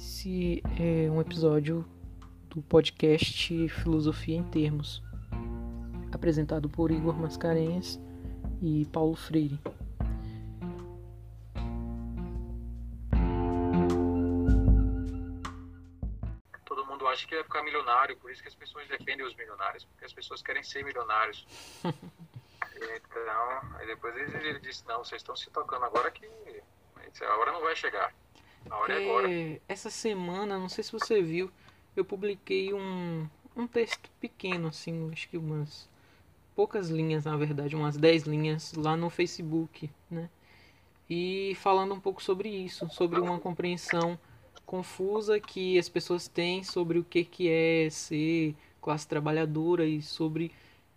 Esse é um episódio do podcast Filosofia em Termos, apresentado por Igor Mascarenhas e Paulo Freire. Todo mundo acha que vai ficar milionário, por isso que as pessoas defendem os milionários, porque as pessoas querem ser milionários. então, aí depois ele, ele disse, não, vocês estão se tocando agora que a hora não vai chegar. É agora. Essa semana, não sei se você viu, eu publiquei um, um texto pequeno, assim, acho que umas poucas linhas, na verdade, umas 10 linhas lá no Facebook, né? E falando um pouco sobre isso, sobre uma compreensão confusa que as pessoas têm sobre o que, que é ser classe trabalhadora e sobre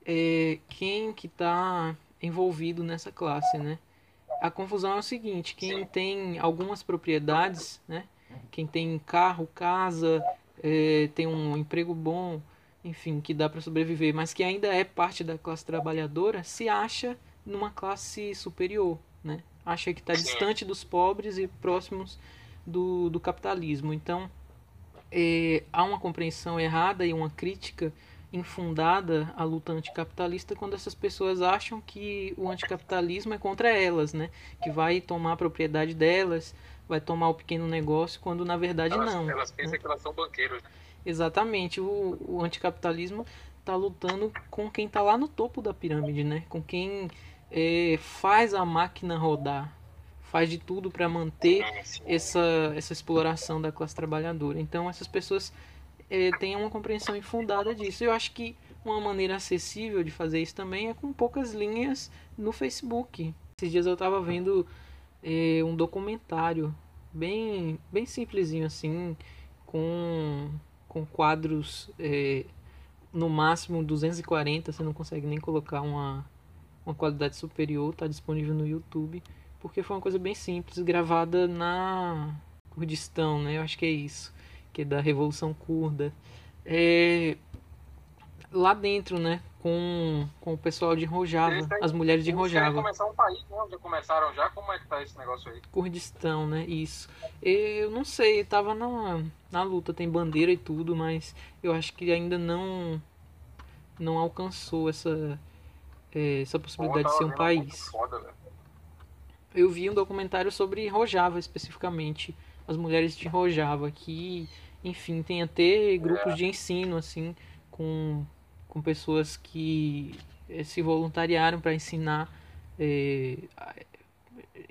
é, quem que está envolvido nessa classe, né? A confusão é o seguinte, quem tem algumas propriedades, né? Quem tem carro, casa, é, tem um emprego bom, enfim, que dá para sobreviver, mas que ainda é parte da classe trabalhadora, se acha numa classe superior, né? Acha que está distante dos pobres e próximos do, do capitalismo. Então, é, há uma compreensão errada e uma crítica infundada a luta anticapitalista quando essas pessoas acham que o anticapitalismo é contra elas, né? Que vai tomar a propriedade delas, vai tomar o pequeno negócio, quando na verdade elas, não. Elas pensam né? que elas são banqueiros. Né? Exatamente. O, o anticapitalismo está lutando com quem está lá no topo da pirâmide, né? Com quem é, faz a máquina rodar, faz de tudo para manter essa, essa exploração da classe trabalhadora. Então essas pessoas é, tenha uma compreensão infundada disso. Eu acho que uma maneira acessível de fazer isso também é com poucas linhas no Facebook. Esses dias eu estava vendo é, um documentário bem, bem simplesinho assim, com, com quadros é, no máximo 240, você não consegue nem colocar uma, uma qualidade superior, está disponível no YouTube, porque foi uma coisa bem simples, gravada na Kurdistão, né? Eu acho que é isso que é da Revolução Curda. É, lá dentro, né, com, com o pessoal de Rojava, as mulheres de Rojava. começar um país, né? Já começaram já? Como é que tá esse negócio aí? Kurdistão, né, isso. Eu não sei, tava na, na luta, tem bandeira e tudo, mas eu acho que ainda não não alcançou essa é, essa possibilidade de ser um país. Foda, eu vi um documentário sobre Rojava especificamente as mulheres de Rojava, que, enfim, tem até grupos de ensino, assim, com, com pessoas que eh, se voluntariaram para ensinar é,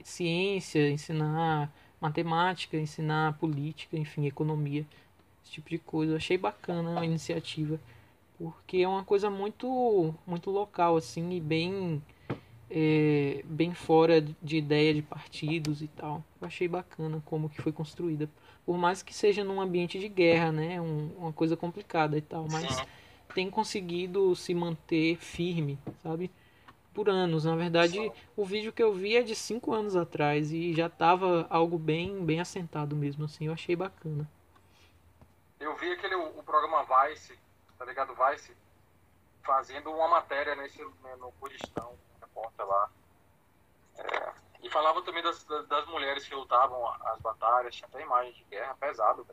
ciência, ensinar matemática, ensinar política, enfim, economia, esse tipo de coisa. Eu achei bacana a iniciativa, porque é uma coisa muito, muito local, assim, e bem é, bem fora de ideia de partidos e tal. Eu achei bacana como que foi construída. Por mais que seja num ambiente de guerra, né? Um, uma coisa complicada e tal, mas Sim. tem conseguido se manter firme, sabe? Por anos. Na verdade, Sim. o vídeo que eu vi é de cinco anos atrás e já tava algo bem, bem assentado mesmo, assim. Eu achei bacana. Eu vi aquele o, programa Vice, tá ligado? Vice, fazendo uma matéria nesse, né, no Kurdistão lá. É, e falava também das, das, mulheres que lutavam as batalhas, tinha até imagens de guerra pesado,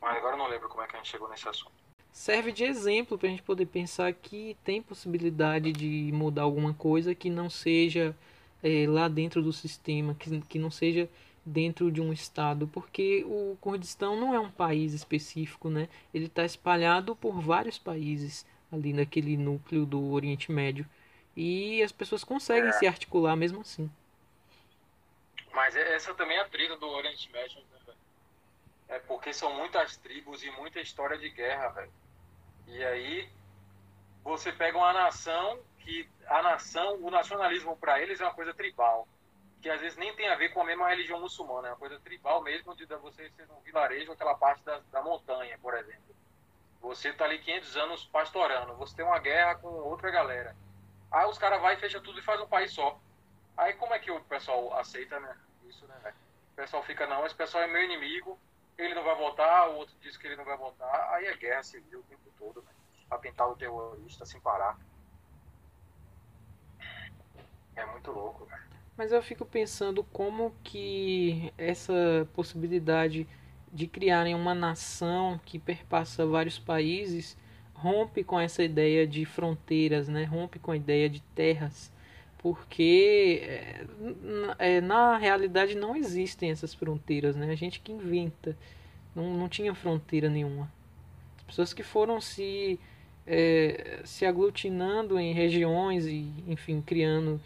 mas agora eu não lembro como é que a gente chegou nesse assunto. Serve de exemplo para a gente poder pensar que tem possibilidade de mudar alguma coisa que não seja é, lá dentro do sistema, que, que não seja dentro de um estado, porque o Kurdistão não é um país específico, né? Ele está espalhado por vários países ali naquele núcleo do Oriente Médio. E as pessoas conseguem é. se articular mesmo assim. Mas é, essa também é a trilha do Oriente Médio, né, velho? É porque são muitas tribos e muita história de guerra, velho. E aí você pega uma nação que a nação, o nacionalismo para eles é uma coisa tribal, que às vezes nem tem a ver com a mesma religião muçulmana, é uma coisa tribal mesmo de você ser um vilarejo, aquela parte da, da montanha, por exemplo. Você tá ali 500 anos pastorando, você tem uma guerra com outra galera. Aí os caras vai, fecha tudo e faz um país só. Aí como é que o pessoal aceita, né? Isso, né, O pessoal fica, não, esse pessoal é meu inimigo, ele não vai votar, o outro diz que ele não vai votar. Aí é guerra civil o tempo todo, né? O terrorista sem parar. É muito louco, Mas eu fico pensando como que essa possibilidade de criarem uma nação que perpassa vários países rompe com essa ideia de fronteiras, né? rompe com a ideia de terras, porque é, é, na realidade não existem essas fronteiras, né? a gente que inventa, não, não tinha fronteira nenhuma. As pessoas que foram se, é, se aglutinando em regiões e, enfim, criando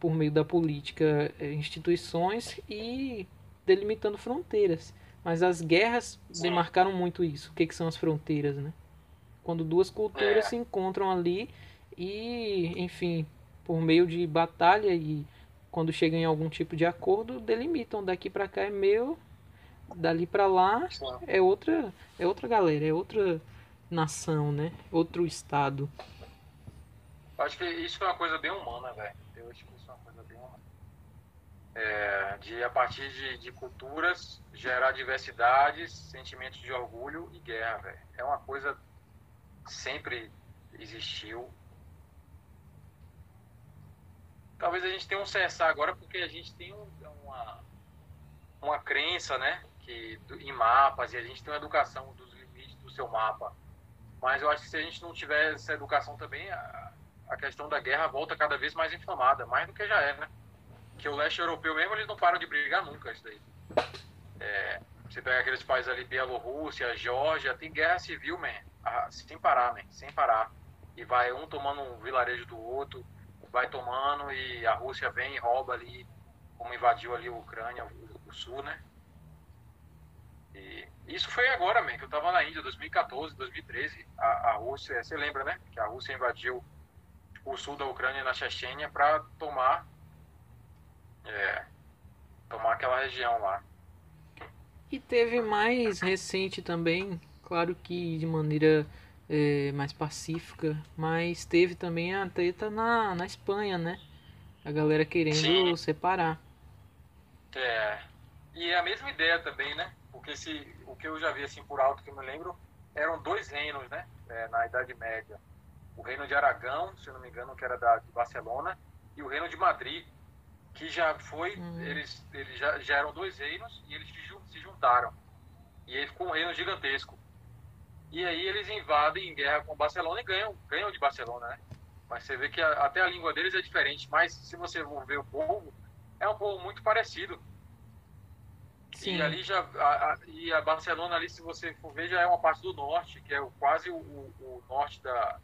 por meio da política é, instituições e delimitando fronteiras. Mas as guerras demarcaram muito isso. O que, que são as fronteiras, né? Quando duas culturas é. se encontram ali e, enfim, por meio de batalha e quando chegam em algum tipo de acordo, delimitam daqui para cá é meu, dali para lá é outra, é outra galera, é outra nação, né? Outro estado. Acho que isso é uma coisa bem humana, velho. Eu acho que isso é uma coisa bem humana é, de a partir de, de, culturas gerar diversidades, sentimentos de orgulho e guerra, véio. É uma coisa sempre existiu. Talvez a gente tenha um cessar agora porque a gente tem uma, uma crença, né, que em mapas e a gente tem uma educação dos limites do seu mapa. Mas eu acho que se a gente não tiver essa educação também, a, a questão da guerra volta cada vez mais inflamada, mais do que já é, né? que o leste europeu mesmo, eles não param de brigar nunca, isso daí. É, você pega aqueles países ali, Bielorrússia, Geórgia, tem guerra civil, sem parar, man, sem parar. E vai um tomando um vilarejo do outro, vai tomando e a Rússia vem e rouba ali, como invadiu ali a Ucrânia, o, sul, né? E isso foi agora, man, que eu tava na Índia, 2014, 2013. A, a Rússia, você lembra, né? Que a Rússia invadiu o sul da Ucrânia na Chechênia para tomar é. Tomar aquela região lá. E teve mais recente também, claro que de maneira é, mais pacífica, mas teve também a treta na, na Espanha, né? A galera querendo Sim. separar. É. E é a mesma ideia também, né? Porque se, o que eu já vi assim por alto que eu me lembro, eram dois reinos, né? É, na Idade Média. O reino de Aragão, se eu não me engano, que era da, de Barcelona, e o reino de Madrid, que já foi, uhum. eles, eles já, já eram dois reinos e eles se juntaram. E aí ficou um reino gigantesco. E aí eles invadem em guerra com Barcelona e ganham, ganham de Barcelona, né? Mas você vê que a, até a língua deles é diferente. Mas se você for ver o povo, é um povo muito parecido. Sim. E ali já. A, a, e a Barcelona ali, se você for ver, já é uma parte do norte, que é o, quase o, o norte da,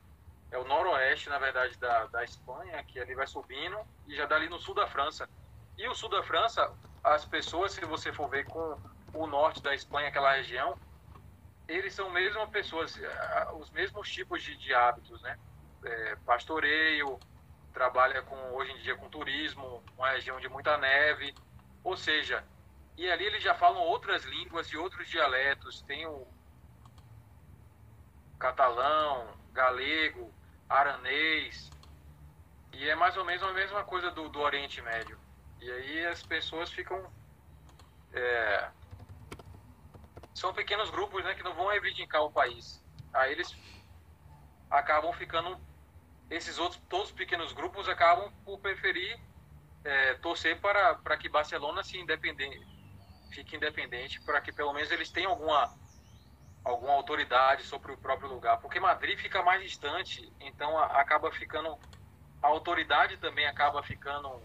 é o noroeste, na verdade, da, da Espanha, que ali vai subindo e já dá ali no sul da França. E o sul da França, as pessoas, se você for ver com o norte da Espanha, aquela região, eles são mesmo pessoas, eh, os mesmos tipos de, de hábitos, né? É, pastoreio, trabalha com hoje em dia com turismo, uma região de muita neve, ou seja, e ali eles já falam outras línguas e outros dialetos, tem o catalão, galego, aranês. E é mais ou menos a mesma coisa do, do Oriente Médio. E aí as pessoas ficam. É, são pequenos grupos né, que não vão reivindicar o país. Aí eles acabam ficando. Esses outros, todos os pequenos grupos acabam por preferir é, torcer para, para que Barcelona se independente, fique independente, para que pelo menos eles tenham alguma alguma autoridade sobre o próprio lugar, porque Madrid fica mais distante, então acaba ficando a autoridade também acaba ficando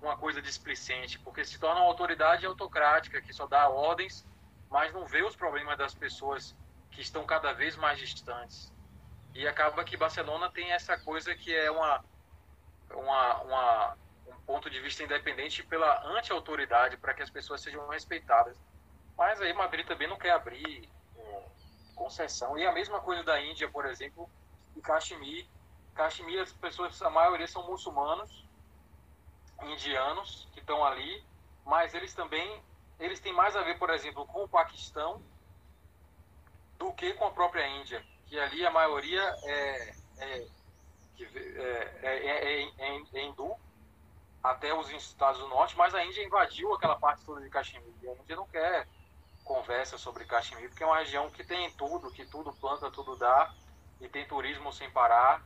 uma coisa displicente, porque se torna uma autoridade autocrática que só dá ordens, mas não vê os problemas das pessoas que estão cada vez mais distantes. E acaba que Barcelona tem essa coisa que é uma, uma, uma um ponto de vista independente pela anti-autoridade, para que as pessoas sejam respeitadas. Mas aí Madrid também não quer abrir concessão. E a mesma coisa da Índia, por exemplo, e Kashmir. Kashmir, as pessoas, a maioria são muçulmanos, indianos, que estão ali, mas eles também, eles têm mais a ver, por exemplo, com o Paquistão do que com a própria Índia, que ali a maioria é, é, é, é hindu, até os estados do norte, mas a Índia invadiu aquela parte toda de Kashmir. A Índia não quer conversa sobre Caxemir, porque é uma região que tem tudo, que tudo planta, tudo dá, e tem turismo sem parar.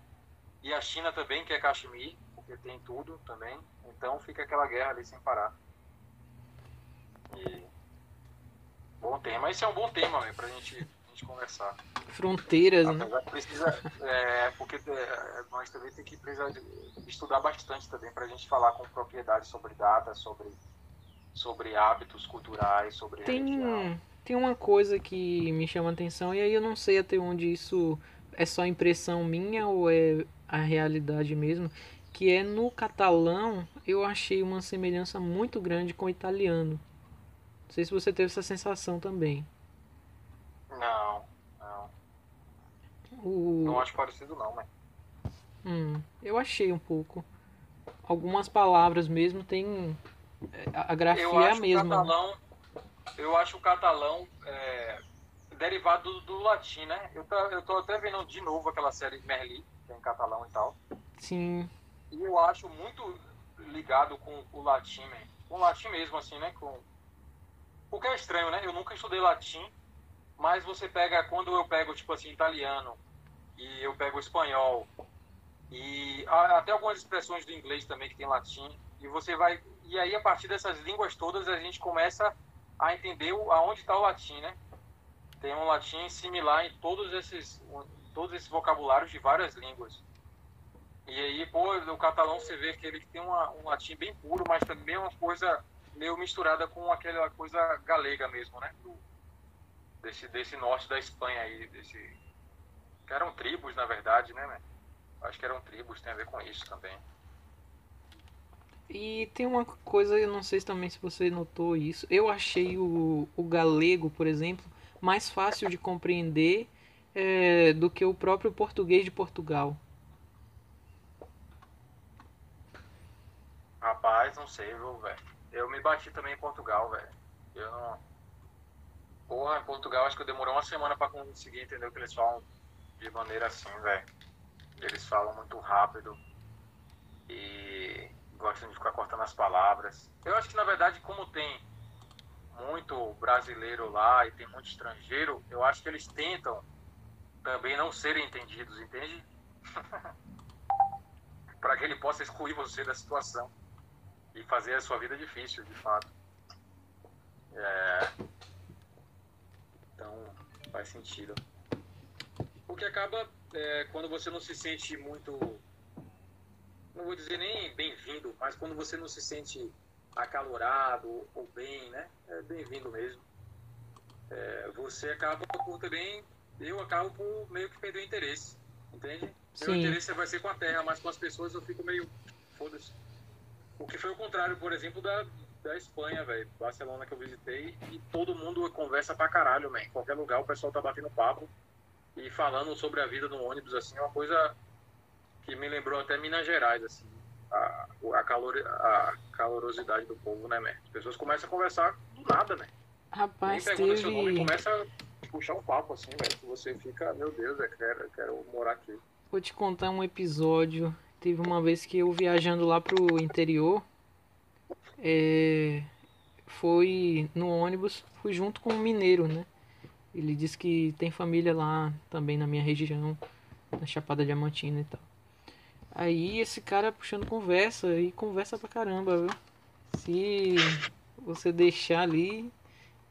E a China também quer Caxemir, porque tem tudo também. Então fica aquela guerra ali sem parar. E Bom tema. Esse é um bom tema, para pra gente, a gente conversar. Fronteiras, né? Precisa, é, porque é, nós também temos que precisar estudar bastante também pra gente falar com propriedade sobre datas, sobre, sobre hábitos culturais, sobre tem, religião. Tem uma coisa que me chama a atenção, e aí eu não sei até onde isso é só impressão minha ou é a realidade mesmo, que é no catalão eu achei uma semelhança muito grande com o italiano. Não sei se você teve essa sensação também. Não, não. O... Não acho parecido não, mas. Hum, eu achei um pouco. Algumas palavras mesmo tem. A grafia é a mesma. O catalão, eu acho o catalão é, derivado do, do, latim, né? Eu tô, eu tô até vendo de novo aquela série Merli, que é em catalão e tal. Sim. E eu acho muito ligado com o latim, né? com o latim mesmo, assim, né? Com, porque é estranho, né? Eu nunca estudei latim, mas você pega, quando eu pego, tipo assim, italiano, e eu pego espanhol, e até algumas expressões do inglês também que tem latim, e você vai. E aí, a partir dessas línguas todas, a gente começa a entender aonde está o latim, né? Tem um latim similar em todos esses, todos esses vocabulários de várias línguas. E aí, pô, o catalão você vê que ele tem uma, um latim bem puro, mas também uma coisa meio misturada com aquela coisa galega mesmo, né? Do, desse, desse norte da Espanha aí, desse... Que eram tribos, na verdade, né, né? Acho que eram tribos, tem a ver com isso também. E tem uma coisa, eu não sei também se você notou isso. Eu achei o, o galego, por exemplo, mais fácil de compreender é, do que o próprio português de Portugal. Rapaz, não sei, viu, velho. Eu me bati também em Portugal, velho. Eu não. Porra, em Portugal acho que eu demorou uma semana pra conseguir entender o que eles falam de maneira assim, velho. Eles falam muito rápido e gostam de ficar cortando as palavras. Eu acho que na verdade, como tem muito brasileiro lá e tem muito estrangeiro, eu acho que eles tentam também não serem entendidos, entende? para que ele possa excluir você da situação e fazer a sua vida difícil, de fato. É... Então, faz sentido. Porque acaba, é, quando você não se sente muito, não vou dizer nem bem-vindo, mas quando você não se sente acalorado ou bem, né? É bem-vindo mesmo. É, você acaba por também, eu acabo por meio que perder o interesse, entende? Sim. Meu interesse vai ser com a terra, mas com as pessoas eu fico meio, foda-se. O que foi o contrário, por exemplo, da, da Espanha, velho. Barcelona que eu visitei e todo mundo conversa pra caralho, man. Em qualquer lugar o pessoal tá batendo papo e falando sobre a vida no ônibus, assim, é uma coisa que me lembrou até Minas Gerais, assim. A, a, calor, a calorosidade do povo, né, man? As pessoas começam a conversar do nada, né? Rapaz, Nem pergunta teve... seu nome começa a puxar um papo, assim, velho. Você fica, meu Deus, eu quero, eu quero morar aqui. Vou te contar um episódio Teve uma vez que eu viajando lá pro interior, é, foi no ônibus, fui junto com um mineiro, né? Ele disse que tem família lá também na minha região, na Chapada Diamantina e tal. Aí esse cara puxando conversa e conversa pra caramba, viu? Se você deixar ali,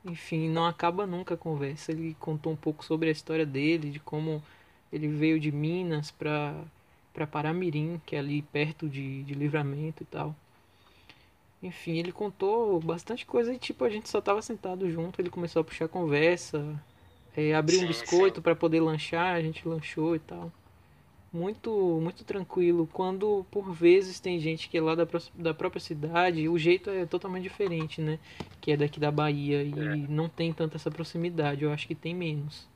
enfim, não acaba nunca a conversa. Ele contou um pouco sobre a história dele, de como ele veio de Minas pra para Paramirim, que é ali perto de, de Livramento e tal. Enfim, ele contou bastante coisa e tipo, a gente só tava sentado junto, ele começou a puxar conversa, é, abriu sim, um biscoito para poder lanchar, a gente lanchou e tal. Muito, muito tranquilo. Quando por vezes tem gente que é lá da, da própria cidade, o jeito é totalmente diferente, né? Que é daqui da Bahia e é. não tem tanta essa proximidade, eu acho que tem menos.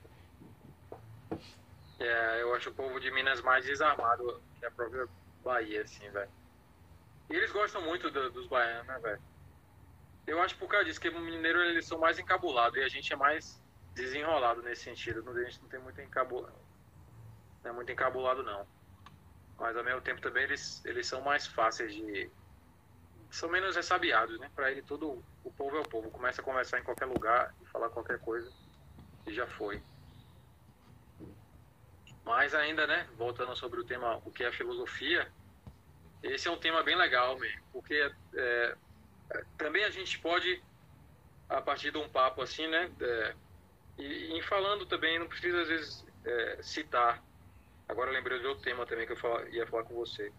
É, eu acho o povo de Minas mais desarmado que a própria Bahia, assim, velho. E eles gostam muito do, dos baianos, né, velho? Eu acho por causa disso que o mineiro eles são mais encabulados e a gente é mais desenrolado nesse sentido. A gente não tem muito encabulado. Não é muito encabulado, não. Mas ao mesmo tempo também eles, eles são mais fáceis de. São menos ressabiados, né? Pra ele todo. O povo é o povo. Começa a conversar em qualquer lugar e falar qualquer coisa e já foi. Mas ainda, né, voltando sobre o tema, o que é filosofia, esse é um tema bem legal, mesmo, porque é, também a gente pode a partir de um papo assim, né? É, e, em falando também, não precisa às vezes é, citar. Agora lembrei de outro tema também que eu falar, ia falar com você.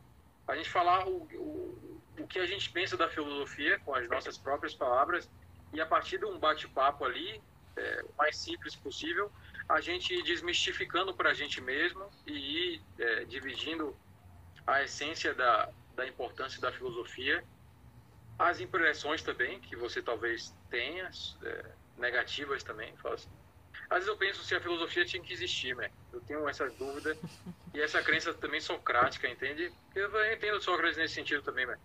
A gente falar o, o, o que a gente pensa da filosofia com as nossas próprias palavras e a partir de um bate-papo ali, é, o mais simples possível, a gente desmistificando para a gente mesmo e ir é, dividindo a essência da, da importância da filosofia, as impressões também que você talvez tenha, é, negativas também. Assim. Às vezes eu penso se a filosofia tinha que existir, né? Eu tenho essa dúvida e essa crença também socrática, entende? Eu entendo Sócrates nesse sentido também, né?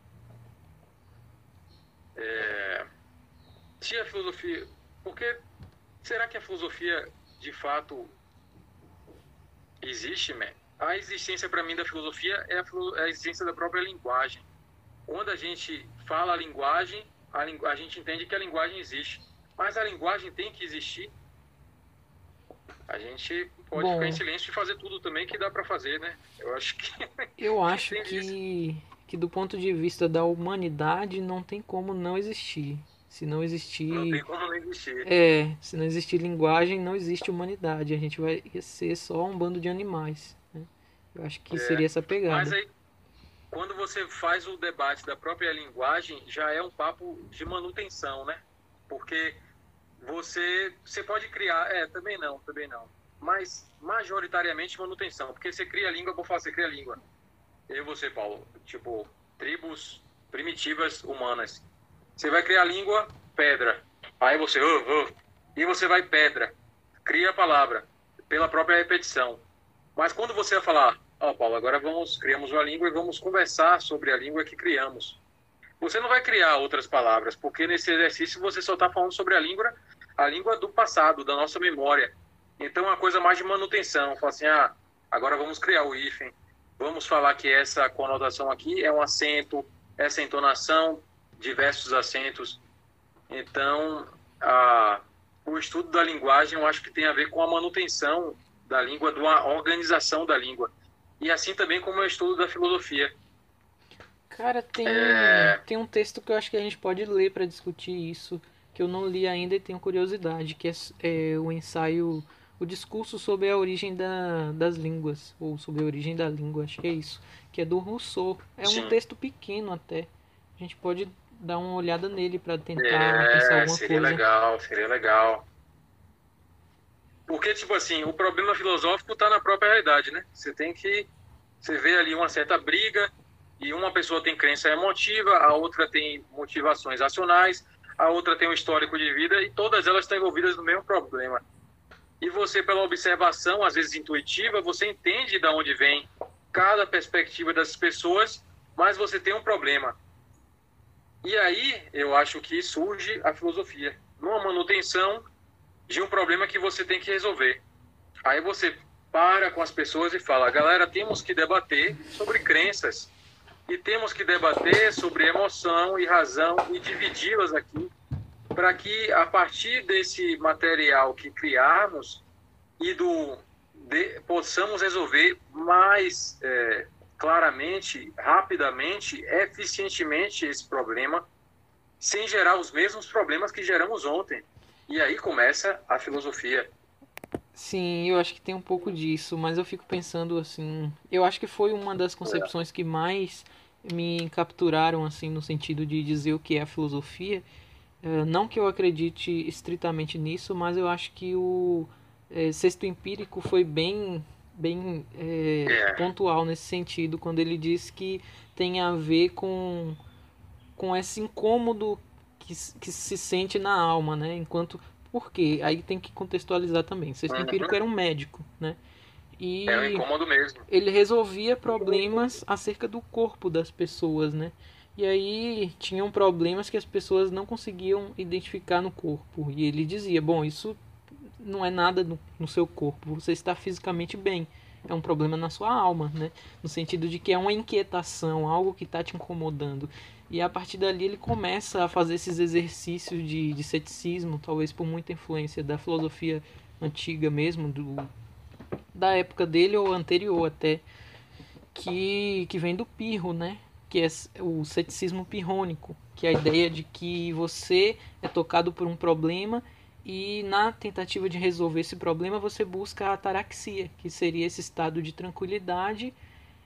É... Se a filosofia... Porque será que a filosofia de fato existe, man? A existência para mim da filosofia é a, é a, existência da própria linguagem. Quando a gente fala a linguagem, a, a gente entende que a linguagem existe. Mas a linguagem tem que existir. A gente pode Bom, ficar em silêncio e fazer tudo também que dá para fazer, né? Eu acho que. Eu acho que, que do ponto de vista da humanidade não tem como não existir. Se não existir. Não tem como não existir. É, se não existir linguagem, não existe humanidade. A gente vai ser só um bando de animais. Né? Eu acho que é, seria essa pegada. Mas aí, quando você faz o debate da própria linguagem, já é um papo de manutenção, né? Porque você, você pode criar. É, também não, também não. Mas majoritariamente manutenção. Porque você cria língua, vou falar, você cria língua. Eu e você, Paulo. Tipo, tribos primitivas humanas você vai criar a língua pedra. Aí você, uh, uh, e você vai pedra. Cria a palavra pela própria repetição. Mas quando você vai falar, ó, oh, Paulo, agora vamos criamos uma língua e vamos conversar sobre a língua que criamos. Você não vai criar outras palavras, porque nesse exercício você só está falando sobre a língua, a língua do passado, da nossa memória. Então, é uma coisa mais de manutenção. Fala assim, ah, agora vamos criar o hífen. Vamos falar que essa conotação aqui é um acento, essa entonação diversos acentos. Então, a, o estudo da linguagem eu acho que tem a ver com a manutenção da língua, da organização da língua. E assim também como o estudo da filosofia. Cara, tem, é... tem um texto que eu acho que a gente pode ler para discutir isso, que eu não li ainda e tenho curiosidade, que é, é o ensaio, o discurso sobre a origem da, das línguas, ou sobre a origem da língua, acho que é isso, que é do Rousseau. É Sim. um texto pequeno até. A gente pode dar uma olhada nele para tentar é, pensar alguma seria coisa. legal, seria legal. Porque, tipo assim, o problema filosófico está na própria realidade, né? Você tem que. Você vê ali uma certa briga, e uma pessoa tem crença emotiva, a outra tem motivações racionais, a outra tem um histórico de vida, e todas elas estão envolvidas no mesmo problema. E você, pela observação, às vezes intuitiva, você entende de onde vem cada perspectiva das pessoas, mas você tem um problema e aí eu acho que surge a filosofia, numa manutenção de um problema que você tem que resolver. Aí você para com as pessoas e fala: galera, temos que debater sobre crenças e temos que debater sobre emoção e razão e dividi-las aqui para que a partir desse material que criarmos e do de, possamos resolver mais é, claramente, rapidamente, eficientemente esse problema, sem gerar os mesmos problemas que geramos ontem. E aí começa a filosofia. Sim, eu acho que tem um pouco disso, mas eu fico pensando assim, eu acho que foi uma das concepções que mais me capturaram assim no sentido de dizer o que é a filosofia. Eh, não que eu acredite estritamente nisso, mas eu acho que o é, sexto empírico foi bem bem é, é. pontual nesse sentido, quando ele diz que tem a ver com, com esse incômodo que, que se sente na alma, né? Enquanto. Por quê? Aí tem que contextualizar também. Sexto uhum. Empírico era um médico, né? E é um incômodo mesmo. Ele resolvia problemas acerca do corpo das pessoas, né? E aí tinham problemas que as pessoas não conseguiam identificar no corpo. E ele dizia: Bom, isso não é nada no, no seu corpo, você está fisicamente bem. É um problema na sua alma, né? No sentido de que é uma inquietação, algo que está te incomodando. E a partir dali ele começa a fazer esses exercícios de, de ceticismo, talvez por muita influência da filosofia antiga mesmo, do, da época dele ou anterior até, que, que vem do Pirro, né? Que é o ceticismo pirrônico, que é a ideia de que você é tocado por um problema e na tentativa de resolver esse problema você busca a ataraxia, que seria esse estado de tranquilidade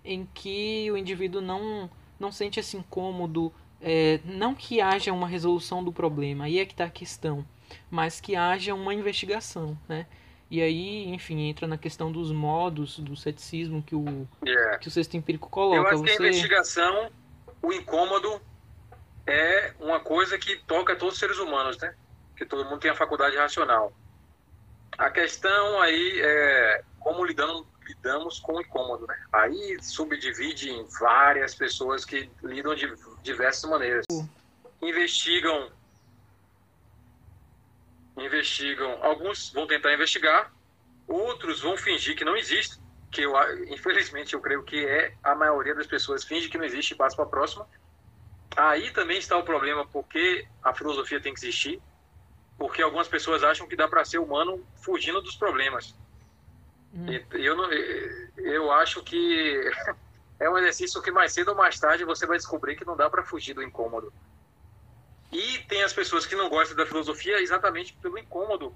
em que o indivíduo não, não sente esse incômodo, é, não que haja uma resolução do problema, aí é que está a questão, mas que haja uma investigação, né? E aí, enfim, entra na questão dos modos do ceticismo que o, yeah. que o sexto empírico coloca. Eu acho você... que a investigação, o incômodo, é uma coisa que toca todos os seres humanos, né? Que todo mundo tem a faculdade racional. A questão aí é como lidamos, lidamos com o incômodo, né? Aí subdivide em várias pessoas que lidam de diversas maneiras. Uh. Investigam investigam, alguns vão tentar investigar, outros vão fingir que não existe, que eu, infelizmente eu creio que é a maioria das pessoas finge que não existe e passa para a próxima. Aí também está o problema porque a filosofia tem que existir, porque algumas pessoas acham que dá para ser humano fugindo dos problemas. Hum. Eu, não, eu acho que é um exercício que mais cedo ou mais tarde você vai descobrir que não dá para fugir do incômodo. E tem as pessoas que não gostam da filosofia exatamente pelo incômodo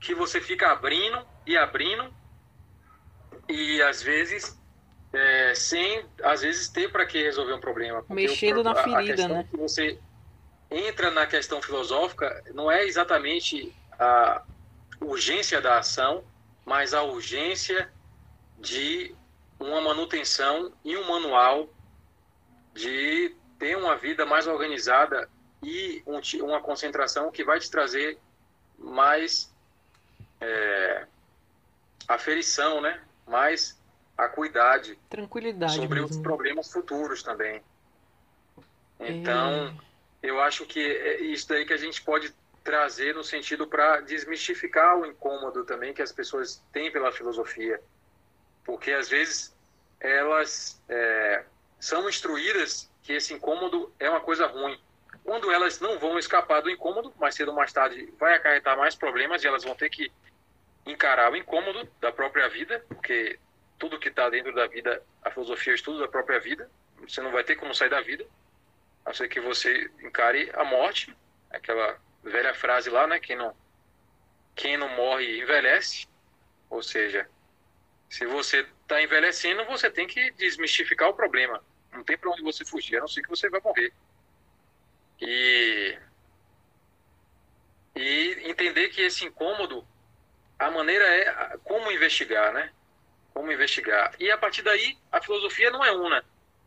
que você fica abrindo e abrindo e às vezes é, sem às vezes ter para que resolver um problema mexendo o, na ferida a né que você entra na questão filosófica não é exatamente a urgência da ação mas a urgência de uma manutenção e um manual de ter uma vida mais organizada e um, uma concentração que vai te trazer mais é, aferição, né? mais acuidade. Tranquilidade. Sobre mesmo. os problemas futuros também. Então, é... eu acho que é isso daí que a gente pode trazer no sentido para desmistificar o incômodo também que as pessoas têm pela filosofia. Porque às vezes elas é, são instruídas que esse incômodo é uma coisa ruim quando elas não vão escapar do incômodo, mais cedo ou mais tarde vai acarretar mais problemas e elas vão ter que encarar o incômodo da própria vida, porque tudo que está dentro da vida, a filosofia é o estudo da própria vida, você não vai ter como sair da vida, a não ser que você encare a morte, aquela velha frase lá, né, quem não, quem não morre envelhece, ou seja, se você está envelhecendo, você tem que desmistificar o problema, não tem para onde você fugir, a não ser que você vai morrer. E, e entender que esse incômodo, a maneira é como investigar, né? Como investigar. E a partir daí, a filosofia não é una.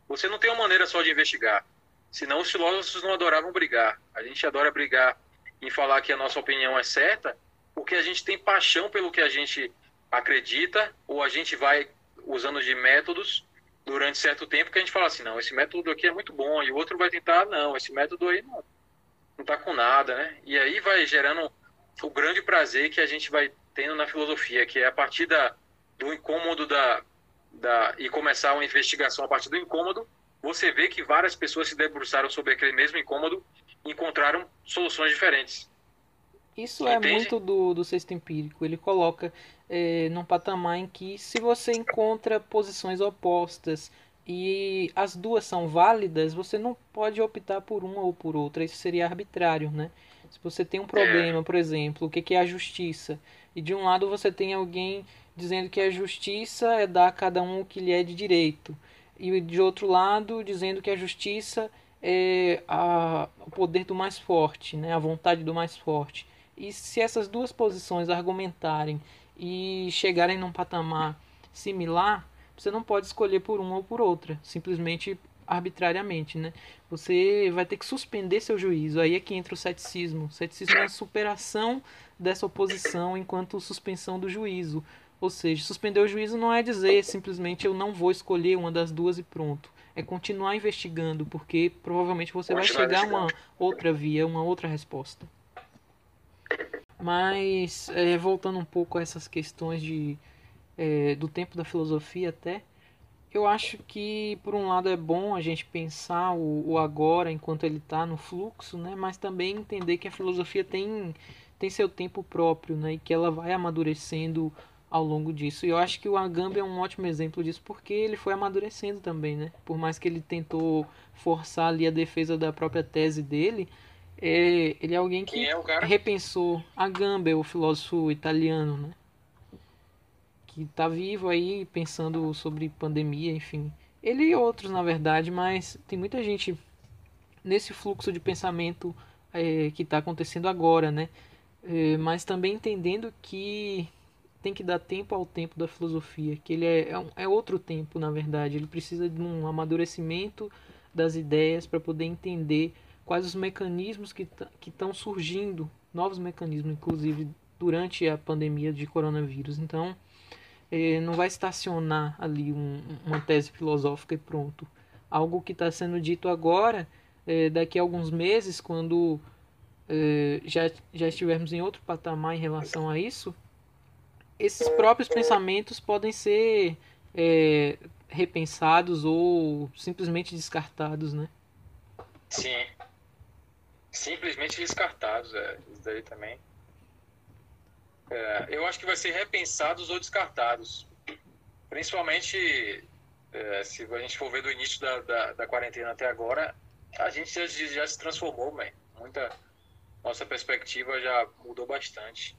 Você não tem uma maneira só de investigar. Senão os filósofos não adoravam brigar. A gente adora brigar em falar que a nossa opinião é certa, porque a gente tem paixão pelo que a gente acredita, ou a gente vai usando de métodos durante certo tempo que a gente fala assim, não, esse método aqui é muito bom, e o outro vai tentar, não, esse método aí não, não tá com nada, né? E aí vai gerando o grande prazer que a gente vai tendo na filosofia, que é a partir da, do incômodo da, da, e começar uma investigação a partir do incômodo, você vê que várias pessoas se debruçaram sobre aquele mesmo incômodo e encontraram soluções diferentes. Isso é Entende? é muito do, do sexto empírico. Ele coloca é, num patamar em que, se você encontra posições opostas e as duas são válidas, você não pode optar por uma ou por outra. Isso seria arbitrário, né? Se você tem um problema, por exemplo, o que é a justiça? E de um lado você tem alguém dizendo que a justiça é dar a cada um o que lhe é de direito. E de outro lado, dizendo que a justiça é a, o poder do mais forte, né? a vontade do mais forte. E se essas duas posições argumentarem e chegarem num patamar similar, você não pode escolher por uma ou por outra, simplesmente arbitrariamente, né? Você vai ter que suspender seu juízo. Aí é que entra o ceticismo. O ceticismo é a superação dessa oposição enquanto suspensão do juízo. Ou seja, suspender o juízo não é dizer simplesmente eu não vou escolher uma das duas e pronto. É continuar investigando, porque provavelmente você vai chegar a uma outra via, uma outra resposta. Mas, é, voltando um pouco a essas questões de, é, do tempo da filosofia até, eu acho que, por um lado, é bom a gente pensar o, o agora enquanto ele está no fluxo, né? mas também entender que a filosofia tem, tem seu tempo próprio né? e que ela vai amadurecendo ao longo disso. E eu acho que o Agamben é um ótimo exemplo disso porque ele foi amadurecendo também, né? Por mais que ele tentou forçar ali a defesa da própria tese dele, é, ele é alguém que é repensou Agamben, o filósofo italiano, né? Que está vivo aí pensando sobre pandemia, enfim. Ele e outros, na verdade, mas tem muita gente nesse fluxo de pensamento é, que está acontecendo agora, né? É, mas também entendendo que tem que dar tempo ao tempo da filosofia, que ele é, é, é outro tempo, na verdade. Ele precisa de um amadurecimento das ideias para poder entender quais os mecanismos que estão surgindo, novos mecanismos, inclusive durante a pandemia de coronavírus. Então, é, não vai estacionar ali um, uma tese filosófica e pronto. Algo que está sendo dito agora, é, daqui a alguns meses, quando é, já, já estivermos em outro patamar em relação a isso, esses próprios pensamentos podem ser é, repensados ou simplesmente descartados, né? Sim. Simplesmente descartados, é. Isso daí também. É, eu acho que vai ser repensados ou descartados. Principalmente é, se a gente for ver do início da, da, da quarentena até agora, a gente já, já se transformou, man. Muita. Nossa perspectiva já mudou bastante.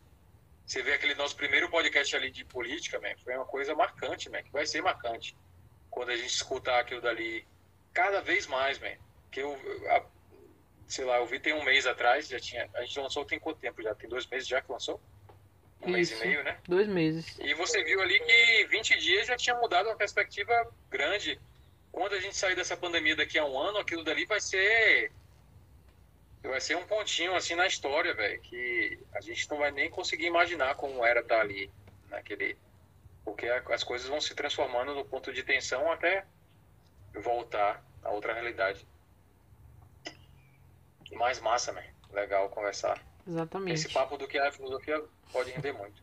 Você vê aquele nosso primeiro podcast ali de política, man, foi uma coisa marcante, man, que vai ser marcante. Quando a gente escutar aquilo dali cada vez mais, man. Que eu, a, sei lá, eu vi tem um mês atrás, já tinha. A gente lançou tem quanto tempo já? Tem dois meses já que lançou? Um Isso, mês e meio, né? Dois meses. E você viu ali que 20 dias já tinha mudado uma perspectiva grande. Quando a gente sair dessa pandemia daqui a um ano, aquilo dali vai ser vai ser um pontinho assim na história, velho, que a gente não vai nem conseguir imaginar como era estar ali naquele porque as coisas vão se transformando no ponto de tensão até voltar a outra realidade. Mais massa, né? Legal conversar. Exatamente. Esse papo do que é a filosofia pode render muito.